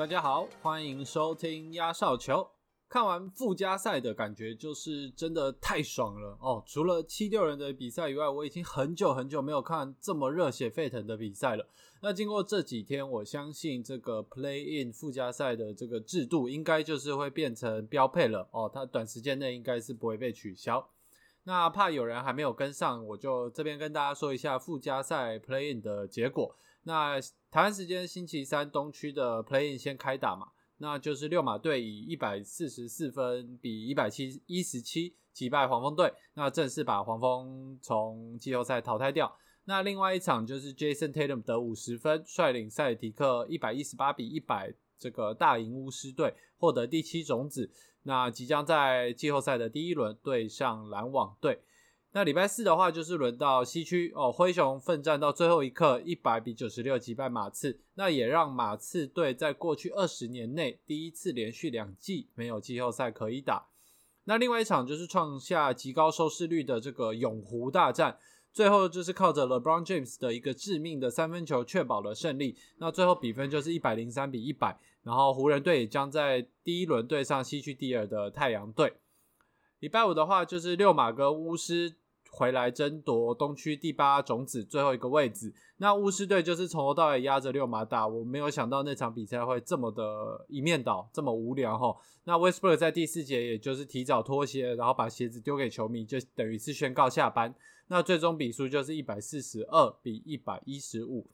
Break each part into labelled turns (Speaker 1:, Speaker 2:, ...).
Speaker 1: 大家好，欢迎收听压哨球。看完附加赛的感觉就是真的太爽了哦！除了七六人的比赛以外，我已经很久很久没有看这么热血沸腾的比赛了。那经过这几天，我相信这个 Play In 附加赛的这个制度应该就是会变成标配了哦，它短时间内应该是不会被取消。那怕有人还没有跟上，我就这边跟大家说一下附加赛 Play In 的结果。那台湾时间星期三东区的 Playing 先开打嘛。那就是六马队以一百四十四分比一百七一十七击败黄蜂队，那正式把黄蜂从季后赛淘汰掉。那另外一场就是 Jason Tatum 得五十分，率领赛迪克一百一十八比一百这个大赢巫师队，获得第七种子。那即将在季后赛的第一轮对上篮网队。那礼拜四的话，就是轮到西区哦，灰熊奋战到最后一刻，一百比九十六击败马刺，那也让马刺队在过去二十年内第一次连续两季没有季后赛可以打。那另外一场就是创下极高收视率的这个永湖大战，最后就是靠着 LeBron James 的一个致命的三分球确保了胜利。那最后比分就是一百零三比一百，然后湖人队也将在第一轮对上西区第二的太阳队。礼拜五的话，就是六马跟巫师。回来争夺东区第八种子最后一个位置，那巫师队就是从头到尾压着六马打。我没有想到那场比赛会这么的一面倒，这么无聊哈。那 w e s p e r 在第四节也就是提早脱鞋，然后把鞋子丢给球迷，就等于是宣告下班。那最终比数就是一百四十二比一百一十五。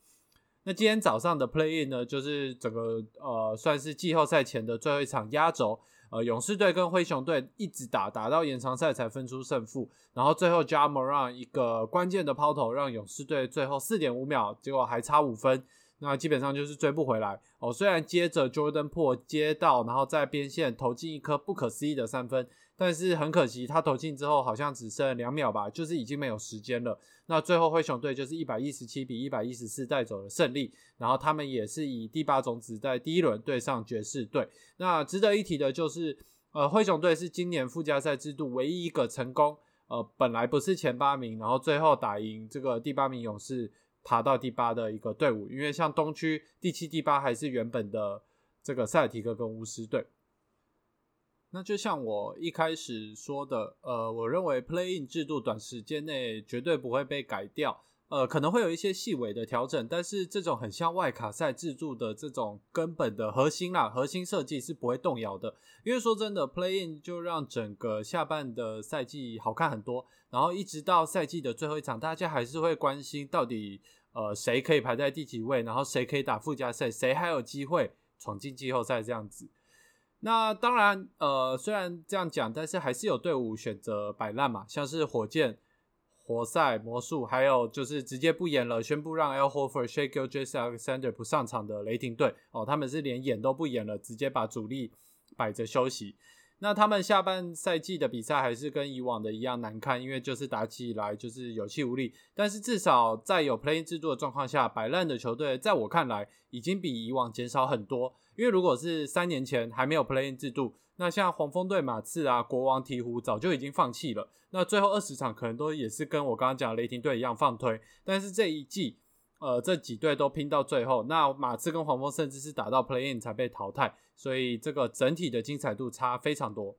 Speaker 1: 那今天早上的 Play In 呢，就是整个呃算是季后赛前的最后一场压轴。呃，勇士队跟灰熊队一直打，打到延长赛才分出胜负，然后最后 Jamoran 一个关键的抛投，让勇士队最后四点五秒，结果还差五分。那基本上就是追不回来哦。虽然接着 Jordan Po 接到，然后在边线投进一颗不可思议的三分，但是很可惜，他投进之后好像只剩两秒吧，就是已经没有时间了。那最后灰熊队就是一百一十七比一百一十四带走了胜利，然后他们也是以第八种子在第一轮对上爵士队。那值得一提的就是，呃，灰熊队是今年附加赛制度唯一一个成功，呃，本来不是前八名，然后最后打赢这个第八名勇士。爬到第八的一个队伍，因为像东区第七、第八还是原本的这个塞尔提克跟巫师队。那就像我一开始说的，呃，我认为 Play In 制度短时间内绝对不会被改掉，呃，可能会有一些细微的调整，但是这种很像外卡赛制度的这种根本的核心啦，核心设计是不会动摇的。因为说真的，Play In 就让整个下半的赛季好看很多，然后一直到赛季的最后一场，大家还是会关心到底。呃，谁可以排在第几位？然后谁可以打附加赛？谁还有机会闯进季后赛？这样子。那当然，呃，虽然这样讲，但是还是有队伍选择摆烂嘛，像是火箭、活塞、魔术，还有就是直接不演了，宣布让 l h o f e r Shake j a s Alexander 不上场的雷霆队哦，他们是连演都不演了，直接把主力摆着休息。那他们下半赛季的比赛还是跟以往的一样难看，因为就是打起来就是有气无力。但是至少在有 play-in 制度的状况下，摆烂的球队在我看来已经比以往减少很多。因为如果是三年前还没有 play-in 制度，那像黄蜂队、马刺啊、国王、鹈鹕早就已经放弃了。那最后二十场可能都也是跟我刚刚讲雷霆队一样放推。但是这一季。呃，这几队都拼到最后，那马刺跟黄蜂甚至是打到 play in 才被淘汰，所以这个整体的精彩度差非常多。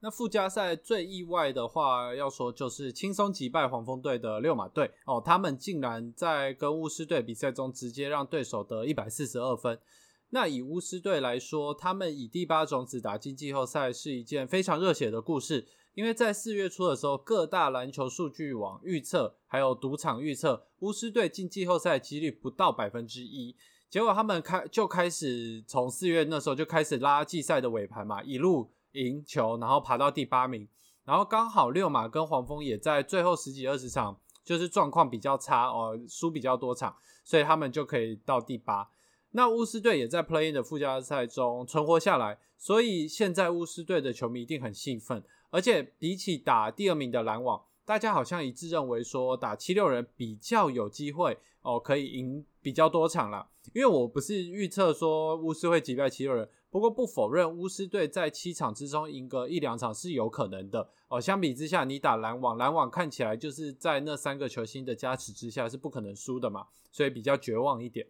Speaker 1: 那附加赛最意外的话，要说就是轻松击败黄蜂队的六马队哦，他们竟然在跟巫师队比赛中直接让对手得一百四十二分。那以巫师队来说，他们以第八种子打进季后赛是一件非常热血的故事。因为在四月初的时候，各大篮球数据网预测，还有赌场预测，巫师队进季后赛几率不到百分之一。结果他们开就开始从四月那时候就开始拉季赛的尾盘嘛，一路赢球，然后爬到第八名。然后刚好六马跟黄蜂也在最后十几二十场，就是状况比较差哦，输比较多场，所以他们就可以到第八。那巫师队也在 Play 的附加赛中存活下来，所以现在巫师队的球迷一定很兴奋。而且比起打第二名的篮网，大家好像一致认为说打七六人比较有机会哦，可以赢比较多场了。因为我不是预测说巫师会击败七六人，不过不否认巫师队在七场之中赢个一两场是有可能的哦。相比之下，你打篮网，篮网看起来就是在那三个球星的加持之下是不可能输的嘛，所以比较绝望一点。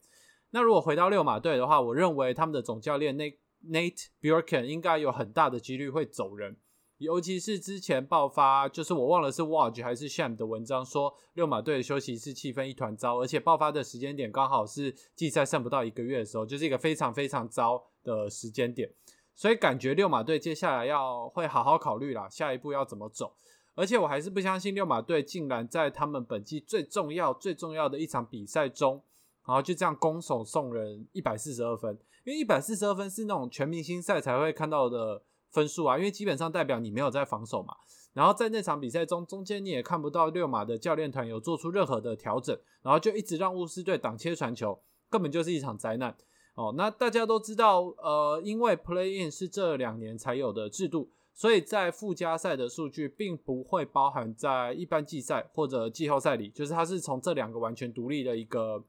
Speaker 1: 那如果回到六马队的话，我认为他们的总教练 Nate Nate Bjorken 应该有很大的几率会走人。尤其是之前爆发，就是我忘了是 Watch 还是 Sham 的文章说，六马队的休息室气氛一团糟，而且爆发的时间点刚好是季赛剩不到一个月的时候，就是一个非常非常糟的时间点，所以感觉六马队接下来要会好好考虑啦，下一步要怎么走。而且我还是不相信六马队竟然在他们本季最重要最重要的一场比赛中，然后就这样攻守送人一百四十二分，因为一百四十二分是那种全明星赛才会看到的。分数啊，因为基本上代表你没有在防守嘛。然后在那场比赛中，中间你也看不到六马的教练团有做出任何的调整，然后就一直让巫师队挡切传球，根本就是一场灾难哦。那大家都知道，呃，因为 Play In 是这两年才有的制度，所以在附加赛的数据并不会包含在一般季赛或者季后赛里，就是它是从这两个完全独立的一个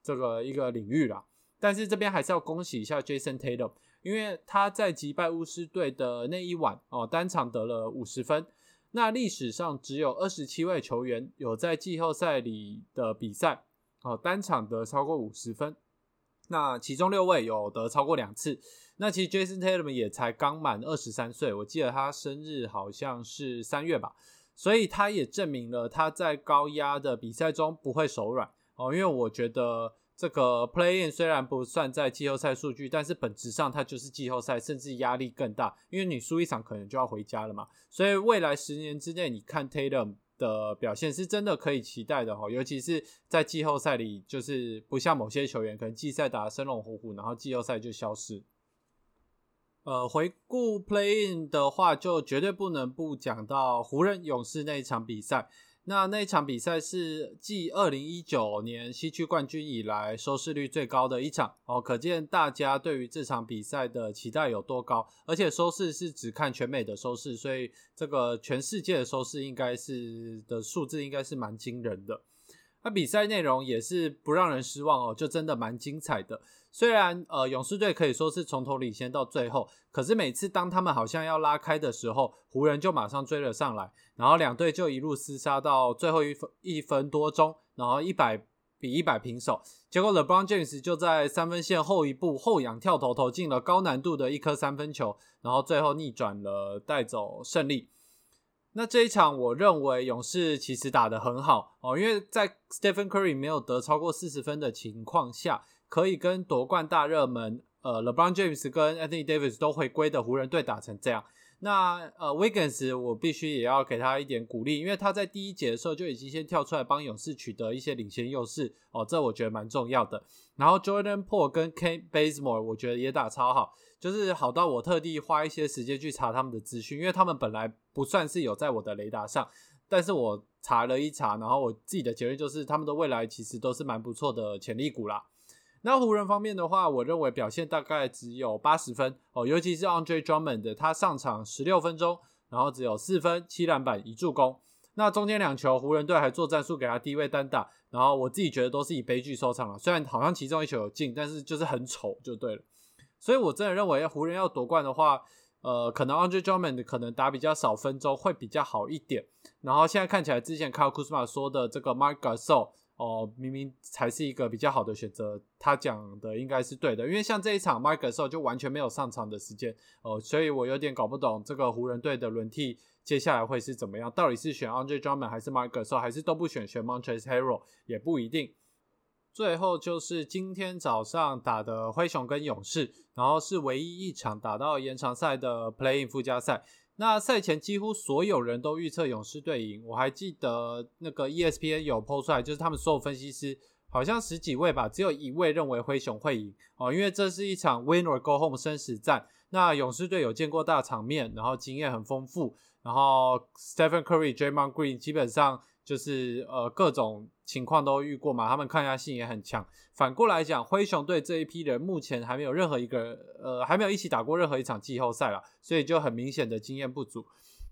Speaker 1: 这个一个领域啦。但是这边还是要恭喜一下 Jason Tatum。因为他在击败巫师队的那一晚哦，单场得了五十分。那历史上只有二十七位球员有在季后赛里的比赛哦，单场得超过五十分。那其中六位有得超过两次。那其实 Jason Tatum 也才刚满二十三岁，我记得他生日好像是三月吧，所以他也证明了他在高压的比赛中不会手软哦。因为我觉得。这个 play in 虽然不算在季后赛数据，但是本质上它就是季后赛，甚至压力更大，因为你输一场可能就要回家了嘛。所以未来十年之内，你看 Tatum 的表现是真的可以期待的哈，尤其是在季后赛里，就是不像某些球员可能季赛打得生龙活虎，然后季后赛就消失。呃，回顾 play in 的话，就绝对不能不讲到湖人勇士那一场比赛。那那一场比赛是继二零一九年西区冠军以来收视率最高的一场哦，可见大家对于这场比赛的期待有多高。而且收视是只看全美的收视，所以这个全世界的收视应该是的数字应该是蛮惊人的。那比赛内容也是不让人失望哦，就真的蛮精彩的。虽然呃，勇士队可以说是从头领先到最后，可是每次当他们好像要拉开的时候，湖人就马上追了上来，然后两队就一路厮杀到最后一分一分多钟，然后一百比一百平手。结果 LeBron James 就在三分线后一步后仰跳投投进了高难度的一颗三分球，然后最后逆转了带走胜利。那这一场我认为勇士其实打得很好哦，因为在 Stephen Curry 没有得超过四十分的情况下。可以跟夺冠大热门呃 LeBron James 跟 Anthony Davis 都回归的湖人队打成这样，那呃 Wiggins 我必须也要给他一点鼓励，因为他在第一节的时候就已经先跳出来帮勇士取得一些领先优势哦，这我觉得蛮重要的。然后 Jordan Po 跟 Ken Bazemore 我觉得也打超好，就是好到我特地花一些时间去查他们的资讯，因为他们本来不算是有在我的雷达上，但是我查了一查，然后我自己的结论就是他们的未来其实都是蛮不错的潜力股啦。那湖人方面的话，我认为表现大概只有八十分哦，尤其是 Andre Drummond，他上场十六分钟，然后只有四分、七篮板、一助攻。那中间两球，湖人队还做战术给他低位单打，然后我自己觉得都是以悲剧收场了。虽然好像其中一球有进，但是就是很丑就对了。所以我真的认为湖人要夺冠的话，呃，可能 Andre Drummond 可能打比较少分钟会比较好一点。然后现在看起来，之前 Kyle Kuzma 说的这个 Mark Gasol。哦，明明才是一个比较好的选择，他讲的应该是对的，因为像这一场 m i k e 时候就完全没有上场的时间哦，所以我有点搞不懂这个湖人队的轮替接下来会是怎么样，到底是选 Andre Drummond 还是 m i k e 时候，还是都不选选 Montrezl Harrell 也不一定。最后就是今天早上打的灰熊跟勇士，然后是唯一一场打到延长赛的 Playing 附加赛。那赛前几乎所有人都预测勇士队赢，我还记得那个 ESPN 有 PO 出来，就是他们所有分析师好像十几位吧，只有一位认为灰熊会赢哦，因为这是一场 Win or Go Home 生死战。那勇士队有见过大场面，然后经验很丰富，然后 Stephen Curry、Draymond Green 基本上。就是呃各种情况都遇过嘛，他们抗压性也很强。反过来讲，灰熊队这一批人目前还没有任何一个呃还没有一起打过任何一场季后赛了，所以就很明显的经验不足。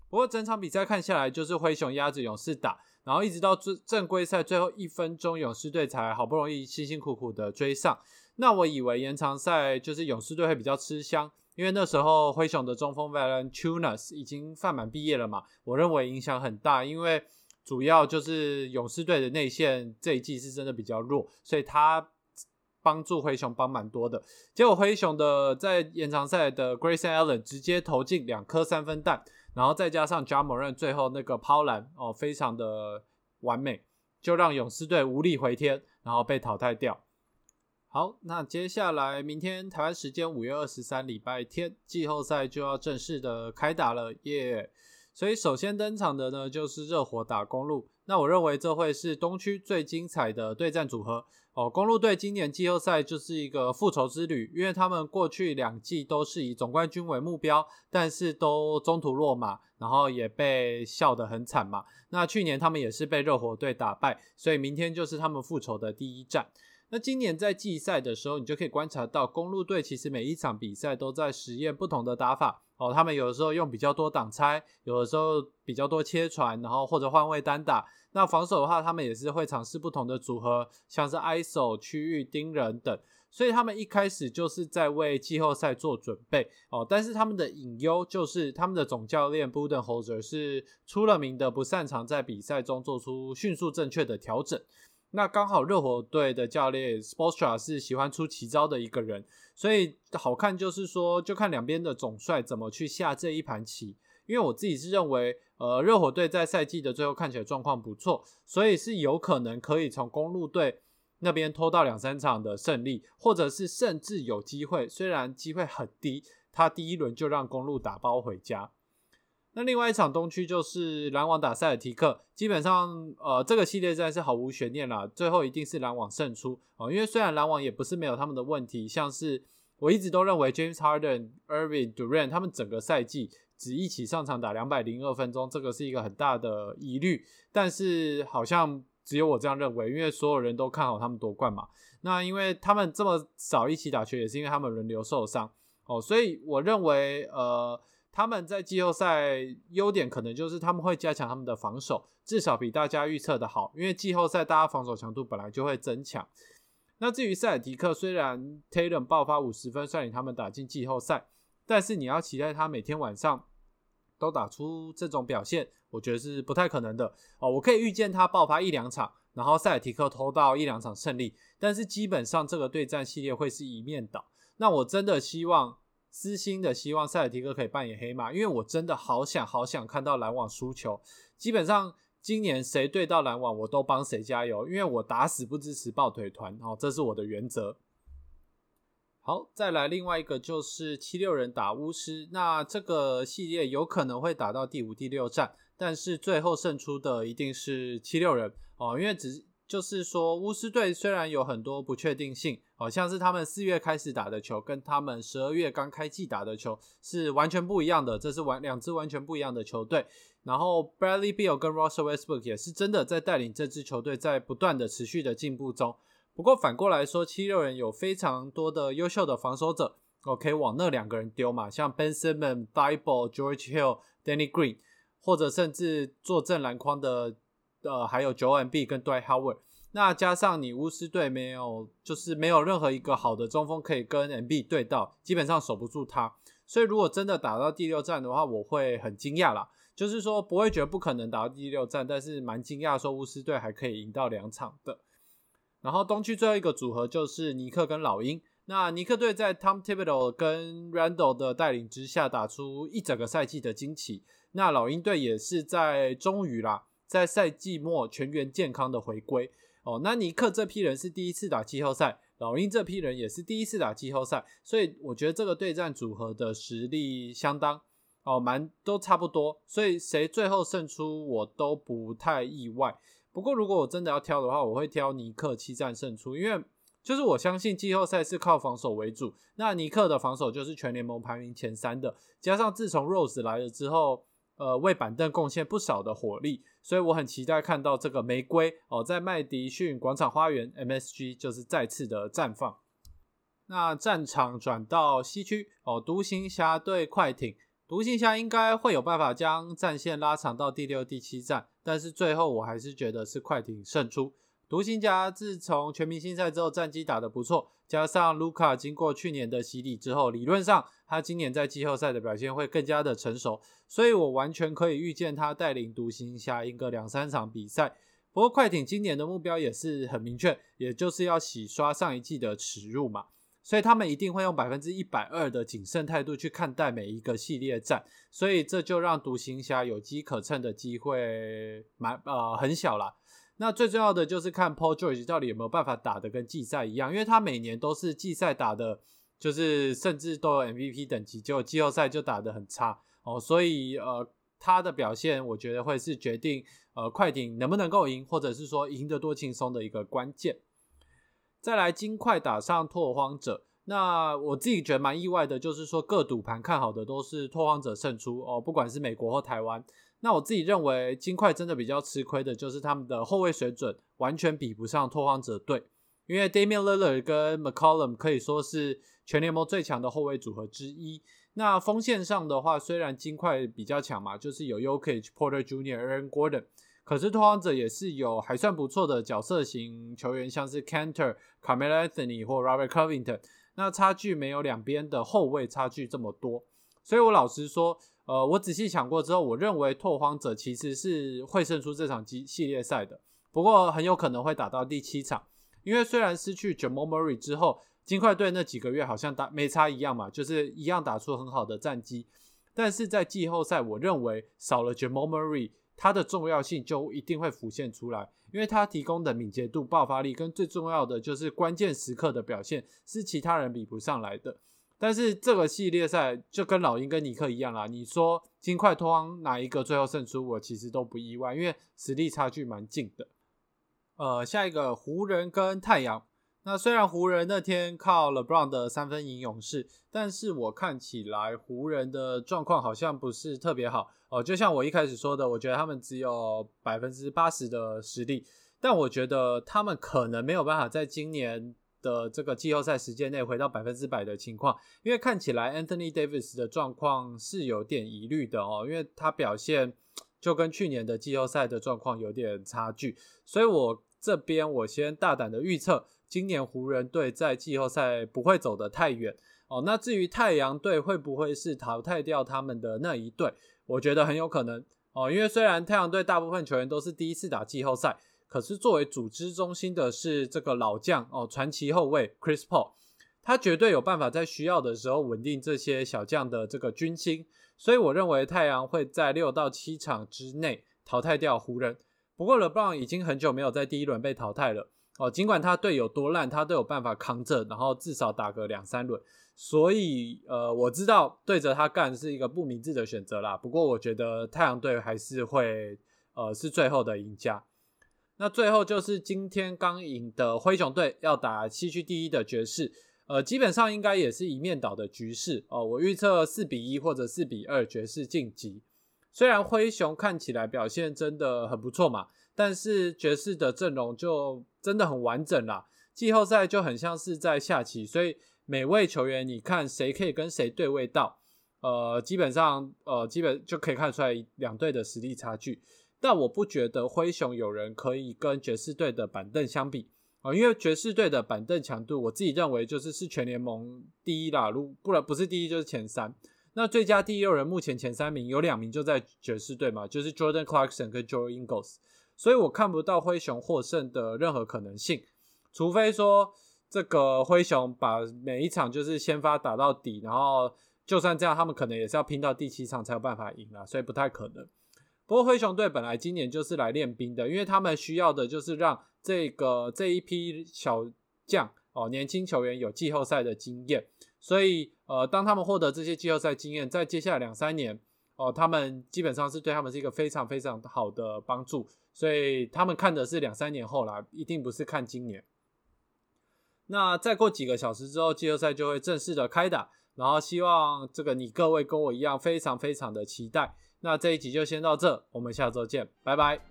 Speaker 1: 不过整场比赛看下来，就是灰熊压着勇士打，然后一直到正正规赛最后一分钟，勇士队才好不容易辛辛苦苦的追上。那我以为延长赛就是勇士队会比较吃香，因为那时候灰熊的中锋 Valentunas 已经范满毕业了嘛，我认为影响很大，因为。主要就是勇士队的内线这一季是真的比较弱，所以他帮助灰熊帮蛮多的。结果灰熊的在延长赛的 Grayson Allen 直接投进两颗三分弹，然后再加上 j a m o r a n 最后那个抛篮哦，非常的完美，就让勇士队无力回天，然后被淘汰掉。好，那接下来明天台湾时间五月二十三礼拜天，季后赛就要正式的开打了耶！所以首先登场的呢就是热火打公路，那我认为这会是东区最精彩的对战组合哦。公路队今年季后赛就是一个复仇之旅，因为他们过去两季都是以总冠军为目标，但是都中途落马，然后也被笑得很惨嘛。那去年他们也是被热火队打败，所以明天就是他们复仇的第一战。那今年在季赛的时候，你就可以观察到公路队其实每一场比赛都在实验不同的打法哦。他们有的时候用比较多挡拆，有的时候比较多切传，然后或者换位单打。那防守的话，他们也是会尝试不同的组合，像是 ISO 区域盯人等。所以他们一开始就是在为季后赛做准备哦。但是他们的隐忧就是他们的总教练 Budenholzer 是出了名的不擅长在比赛中做出迅速正确的调整。那刚好热火队的教练 Sports 是喜欢出奇招的一个人，所以好看就是说，就看两边的总帅怎么去下这一盘棋。因为我自己是认为，呃，热火队在赛季的最后看起来状况不错，所以是有可能可以从公路队那边拖到两三场的胜利，或者是甚至有机会，虽然机会很低，他第一轮就让公路打包回家。那另外一场东区就是篮网打塞尔提克，基本上呃这个系列赛是毫无悬念啦，最后一定是篮网胜出哦。因为虽然篮网也不是没有他们的问题，像是我一直都认为 James Harden、Irving、Durant 他们整个赛季只一起上场打两百零二分钟，这个是一个很大的疑虑。但是好像只有我这样认为，因为所有人都看好他们夺冠嘛。那因为他们这么少一起打球，也是因为他们轮流受伤哦，所以我认为呃。他们在季后赛优点可能就是他们会加强他们的防守，至少比大家预测的好。因为季后赛大家防守强度本来就会增强。那至于塞尔迪克，虽然 Taylor 爆发五十分率领他们打进季后赛，但是你要期待他每天晚上都打出这种表现，我觉得是不太可能的哦。我可以预见他爆发一两场，然后塞尔提克偷到一两场胜利，但是基本上这个对战系列会是一面倒。那我真的希望。私心的希望塞尔提克可以扮演黑马，因为我真的好想好想看到篮网输球。基本上今年谁对到篮网，我都帮谁加油，因为我打死不支持抱腿团，哦，这是我的原则。好，再来另外一个就是七六人打巫师，那这个系列有可能会打到第五、第六战，但是最后胜出的一定是七六人哦，因为只就是说巫师队虽然有很多不确定性。好像是他们四月开始打的球，跟他们十二月刚开季打的球是完全不一样的。这是完两支完全不一样的球队。然后 Bradley Beal 跟 Russell Westbrook 也是真的在带领这支球队在不断的持续的进步中。不过反过来说，七六人有非常多的优秀的防守者，我可以往那两个人丢嘛，像 Ben Simmons、Bible、George Hill、Danny Green，或者甚至坐镇篮筐的呃还有 Joel B 跟 Dwight Howard。那加上你巫师队没有，就是没有任何一个好的中锋可以跟 M B 对到，基本上守不住他。所以如果真的打到第六战的话，我会很惊讶啦。就是说不会觉得不可能打到第六战，但是蛮惊讶说巫师队还可以赢到两场的。然后东区最后一个组合就是尼克跟老鹰。那尼克队在 Tom Thibodeau 跟 Randall 的带领之下，打出一整个赛季的惊奇。那老鹰队也是在终于啦，在赛季末全员健康的回归。哦，那尼克这批人是第一次打季后赛，老鹰这批人也是第一次打季后赛，所以我觉得这个对战组合的实力相当哦，蛮都差不多，所以谁最后胜出我都不太意外。不过如果我真的要挑的话，我会挑尼克七战胜出，因为就是我相信季后赛是靠防守为主，那尼克的防守就是全联盟排名前三的，加上自从 Rose 来了之后。呃，为板凳贡献不少的火力，所以我很期待看到这个玫瑰哦，在麦迪逊广场花园 MSG 就是再次的绽放。那战场转到西区哦，独行侠对快艇，独行侠应该会有办法将战线拉长到第六、第七战，但是最后我还是觉得是快艇胜出。独行侠自从全明星赛之后，战绩打得不错，加上卢卡经过去年的洗礼之后，理论上他今年在季后赛的表现会更加的成熟，所以我完全可以预见他带领独行侠赢个两三场比赛。不过快艇今年的目标也是很明确，也就是要洗刷上一季的耻辱嘛。所以他们一定会用百分之一百二的谨慎态度去看待每一个系列战，所以这就让独行侠有机可乘的机会蛮呃很小啦。那最重要的就是看 Paul George 到底有没有办法打的跟季赛一样，因为他每年都是季赛打的，就是甚至都有 MVP 等级，就季后赛就打的很差哦。所以呃他的表现，我觉得会是决定呃快艇能不能够赢，或者是说赢得多轻松的一个关键。再来金块打上拓荒者，那我自己觉得蛮意外的，就是说各赌盘看好的都是拓荒者胜出哦，不管是美国或台湾。那我自己认为金块真的比较吃亏的就是他们的后卫水准完全比不上拓荒者队，因为 Damian Lillard 跟 McCollum 可以说是全联盟最强的后卫组合之一。那锋线上的话，虽然金块比较强嘛，就是有 Yokich、Porter Jr.、Aaron Gordon。可是拓荒者也是有还算不错的角色型球员，像是 Cantor、Carmelo Anthony 或 Robert Covington，那差距没有两边的后卫差距这么多。所以我老实说，呃，我仔细想过之后，我认为拓荒者其实是会胜出这场系系列赛的。不过很有可能会打到第七场，因为虽然失去 Jamal Murray 之后，金块队那几个月好像打没差一样嘛，就是一样打出很好的战绩。但是在季后赛，我认为少了 Jamal Murray。它的重要性就一定会浮现出来，因为它提供的敏捷度、爆发力跟最重要的就是关键时刻的表现是其他人比不上来的。但是这个系列赛就跟老鹰跟尼克一样啦，你说金块托荒哪一个最后胜出，我其实都不意外，因为实力差距蛮近的。呃，下一个湖人跟太阳。那虽然湖人那天靠 LeBron 的三分赢勇士，但是我看起来湖人的状况好像不是特别好哦。就像我一开始说的，我觉得他们只有百分之八十的实力，但我觉得他们可能没有办法在今年的这个季后赛时间内回到百分之百的情况，因为看起来 Anthony Davis 的状况是有点疑虑的哦，因为他表现就跟去年的季后赛的状况有点差距，所以我这边我先大胆的预测。今年湖人队在季后赛不会走得太远哦。那至于太阳队会不会是淘汰掉他们的那一队，我觉得很有可能哦。因为虽然太阳队大部分球员都是第一次打季后赛，可是作为组织中心的是这个老将哦，传奇后卫 Chris Paul，他绝对有办法在需要的时候稳定这些小将的这个军心。所以我认为太阳会在六到七场之内淘汰掉湖人。不过 LeBron 已经很久没有在第一轮被淘汰了。哦，尽管他队有多烂，他都有办法扛着，然后至少打个两三轮。所以，呃，我知道对着他干是一个不明智的选择啦。不过，我觉得太阳队还是会，呃，是最后的赢家。那最后就是今天刚赢的灰熊队要打西区第一的爵士，呃，基本上应该也是一面倒的局势哦。我预测四比一或者四比二爵士晋级。虽然灰熊看起来表现真的很不错嘛。但是爵士的阵容就真的很完整啦，季后赛就很像是在下棋，所以每位球员你看谁可以跟谁对位到，呃，基本上呃基本就可以看出来两队的实力差距。但我不觉得灰熊有人可以跟爵士队的板凳相比啊，因为爵士队的板凳强度，我自己认为就是是全联盟第一啦，如不然不是第一就是前三。那最佳第六人目前前三名有两名就在爵士队嘛，就是 Jordan Clarkson 跟 Joe Ingles。所以我看不到灰熊获胜的任何可能性，除非说这个灰熊把每一场就是先发打到底，然后就算这样，他们可能也是要拼到第七场才有办法赢啊，所以不太可能。不过灰熊队本来今年就是来练兵的，因为他们需要的就是让这个这一批小将哦，年轻球员有季后赛的经验，所以呃，当他们获得这些季后赛经验，在接下来两三年哦，他们基本上是对他们是一个非常非常好的帮助。所以他们看的是两三年后啦，一定不是看今年。那再过几个小时之后，季后赛就会正式的开打。然后希望这个你各位跟我一样，非常非常的期待。那这一集就先到这，我们下周见，拜拜。